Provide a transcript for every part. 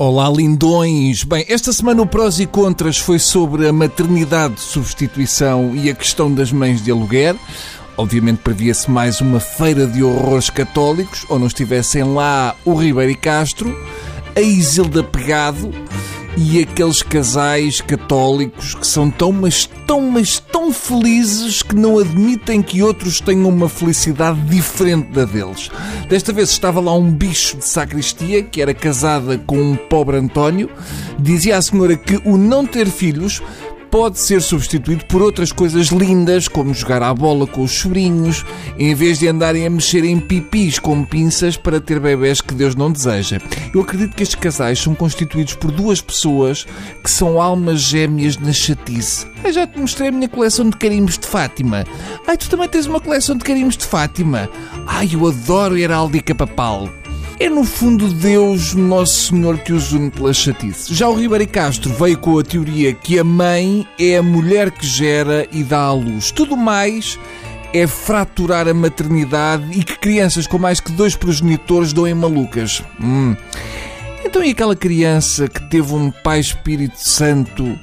Olá, lindões! Bem, esta semana o prós e contras foi sobre a maternidade de substituição e a questão das mães de aluguer. Obviamente previa-se mais uma feira de horrores católicos, ou não estivessem lá o Ribeiro e Castro, a Isilda Pegado e aqueles casais católicos que são tão, mas tão, mas tão felizes que não admitem que outros tenham uma felicidade diferente da deles. Desta vez estava lá um bicho de sacristia que era casada com um pobre António. Dizia à senhora que o não ter filhos pode ser substituído por outras coisas lindas, como jogar à bola com os sobrinhos, em vez de andarem a mexer em pipis com pinças para ter bebés que Deus não deseja. Eu acredito que estes casais são constituídos por duas pessoas que são almas gêmeas na chatice. Eu já te mostrei a minha coleção de carimbos de Fátima. Ai, tu também tens uma coleção de carimbos de Fátima. Ai, eu adoro heráldica papal. É no fundo Deus, Nosso Senhor, que os une pela chatice. Já o Ribeiro Castro veio com a teoria que a mãe é a mulher que gera e dá à luz. Tudo mais é fraturar a maternidade e que crianças com mais que dois progenitores doem malucas. Hum. Então e aquela criança que teve um pai Espírito Santo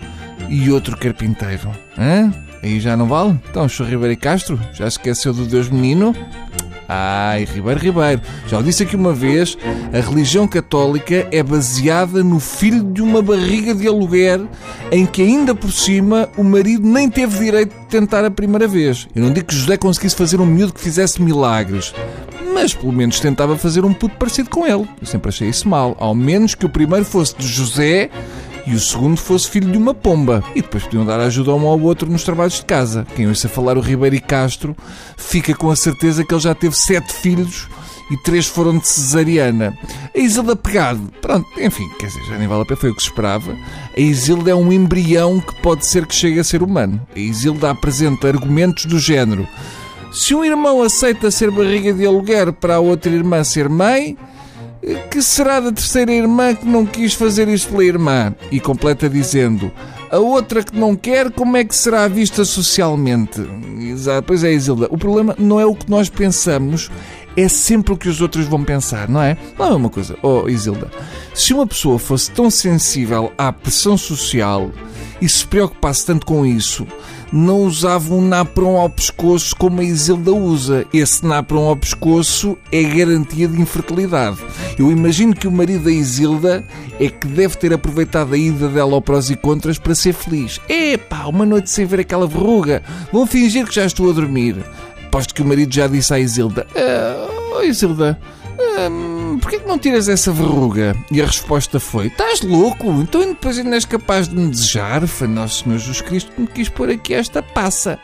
e outro carpinteiro? Hã? Aí já não vale? Então, o Ribeiro Castro já esqueceu do Deus Menino? Ai, Ribeiro Ribeiro, já o disse aqui uma vez, a religião católica é baseada no filho de uma barriga de aluguer em que ainda por cima o marido nem teve direito de tentar a primeira vez. Eu não digo que José conseguisse fazer um miúdo que fizesse milagres, mas pelo menos tentava fazer um puto parecido com ele. Eu sempre achei isso mal, ao menos que o primeiro fosse de José e o segundo fosse filho de uma pomba. E depois podiam dar ajuda um ao outro nos trabalhos de casa. Quem ouça falar o Ribeiro e Castro fica com a certeza que ele já teve sete filhos e três foram de cesariana. A Isilda Pegado, pronto, enfim, quer dizer, já nem vale a pena, foi o que se esperava. A Isilda é um embrião que pode ser que chegue a ser humano. A Isilda apresenta argumentos do género. Se um irmão aceita ser barriga de aluguer para a outra irmã ser mãe, que será da terceira irmã que não quis fazer isto pela irmã? E completa dizendo: A outra que não quer, como é que será vista socialmente? Exato, pois é, Isilda. O problema não é o que nós pensamos, é sempre o que os outros vão pensar, não é? Não é uma coisa, oh Isilda. Se uma pessoa fosse tão sensível à pressão social e se preocupasse tanto com isso, não usava um napron ao pescoço como a Isilda usa. Esse napron ao pescoço é garantia de infertilidade. Eu imagino que o marido da Isilda é que deve ter aproveitado a ida dela ao prós e contras para ser feliz. Epá, uma noite sem ver aquela verruga. Vão fingir que já estou a dormir. Aposto que o marido já disse à Isilda: oh, Isilda, hum, porquê que não tiras essa verruga? E a resposta foi: Estás louco? Então depois ainda és capaz de me desejar? Foi Nosso Senhor Jesus Cristo que me quis pôr aqui esta passa.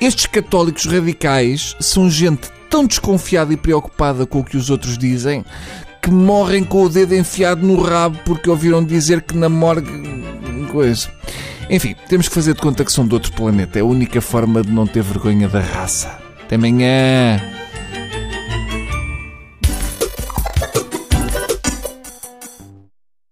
Estes católicos radicais são gente tão desconfiada e preocupada com o que os outros dizem que morrem com o dedo enfiado no rabo porque ouviram dizer que na morgue. coisa. Enfim, temos que fazer de conta que são de outro planeta. É a única forma de não ter vergonha da raça. Até amanhã!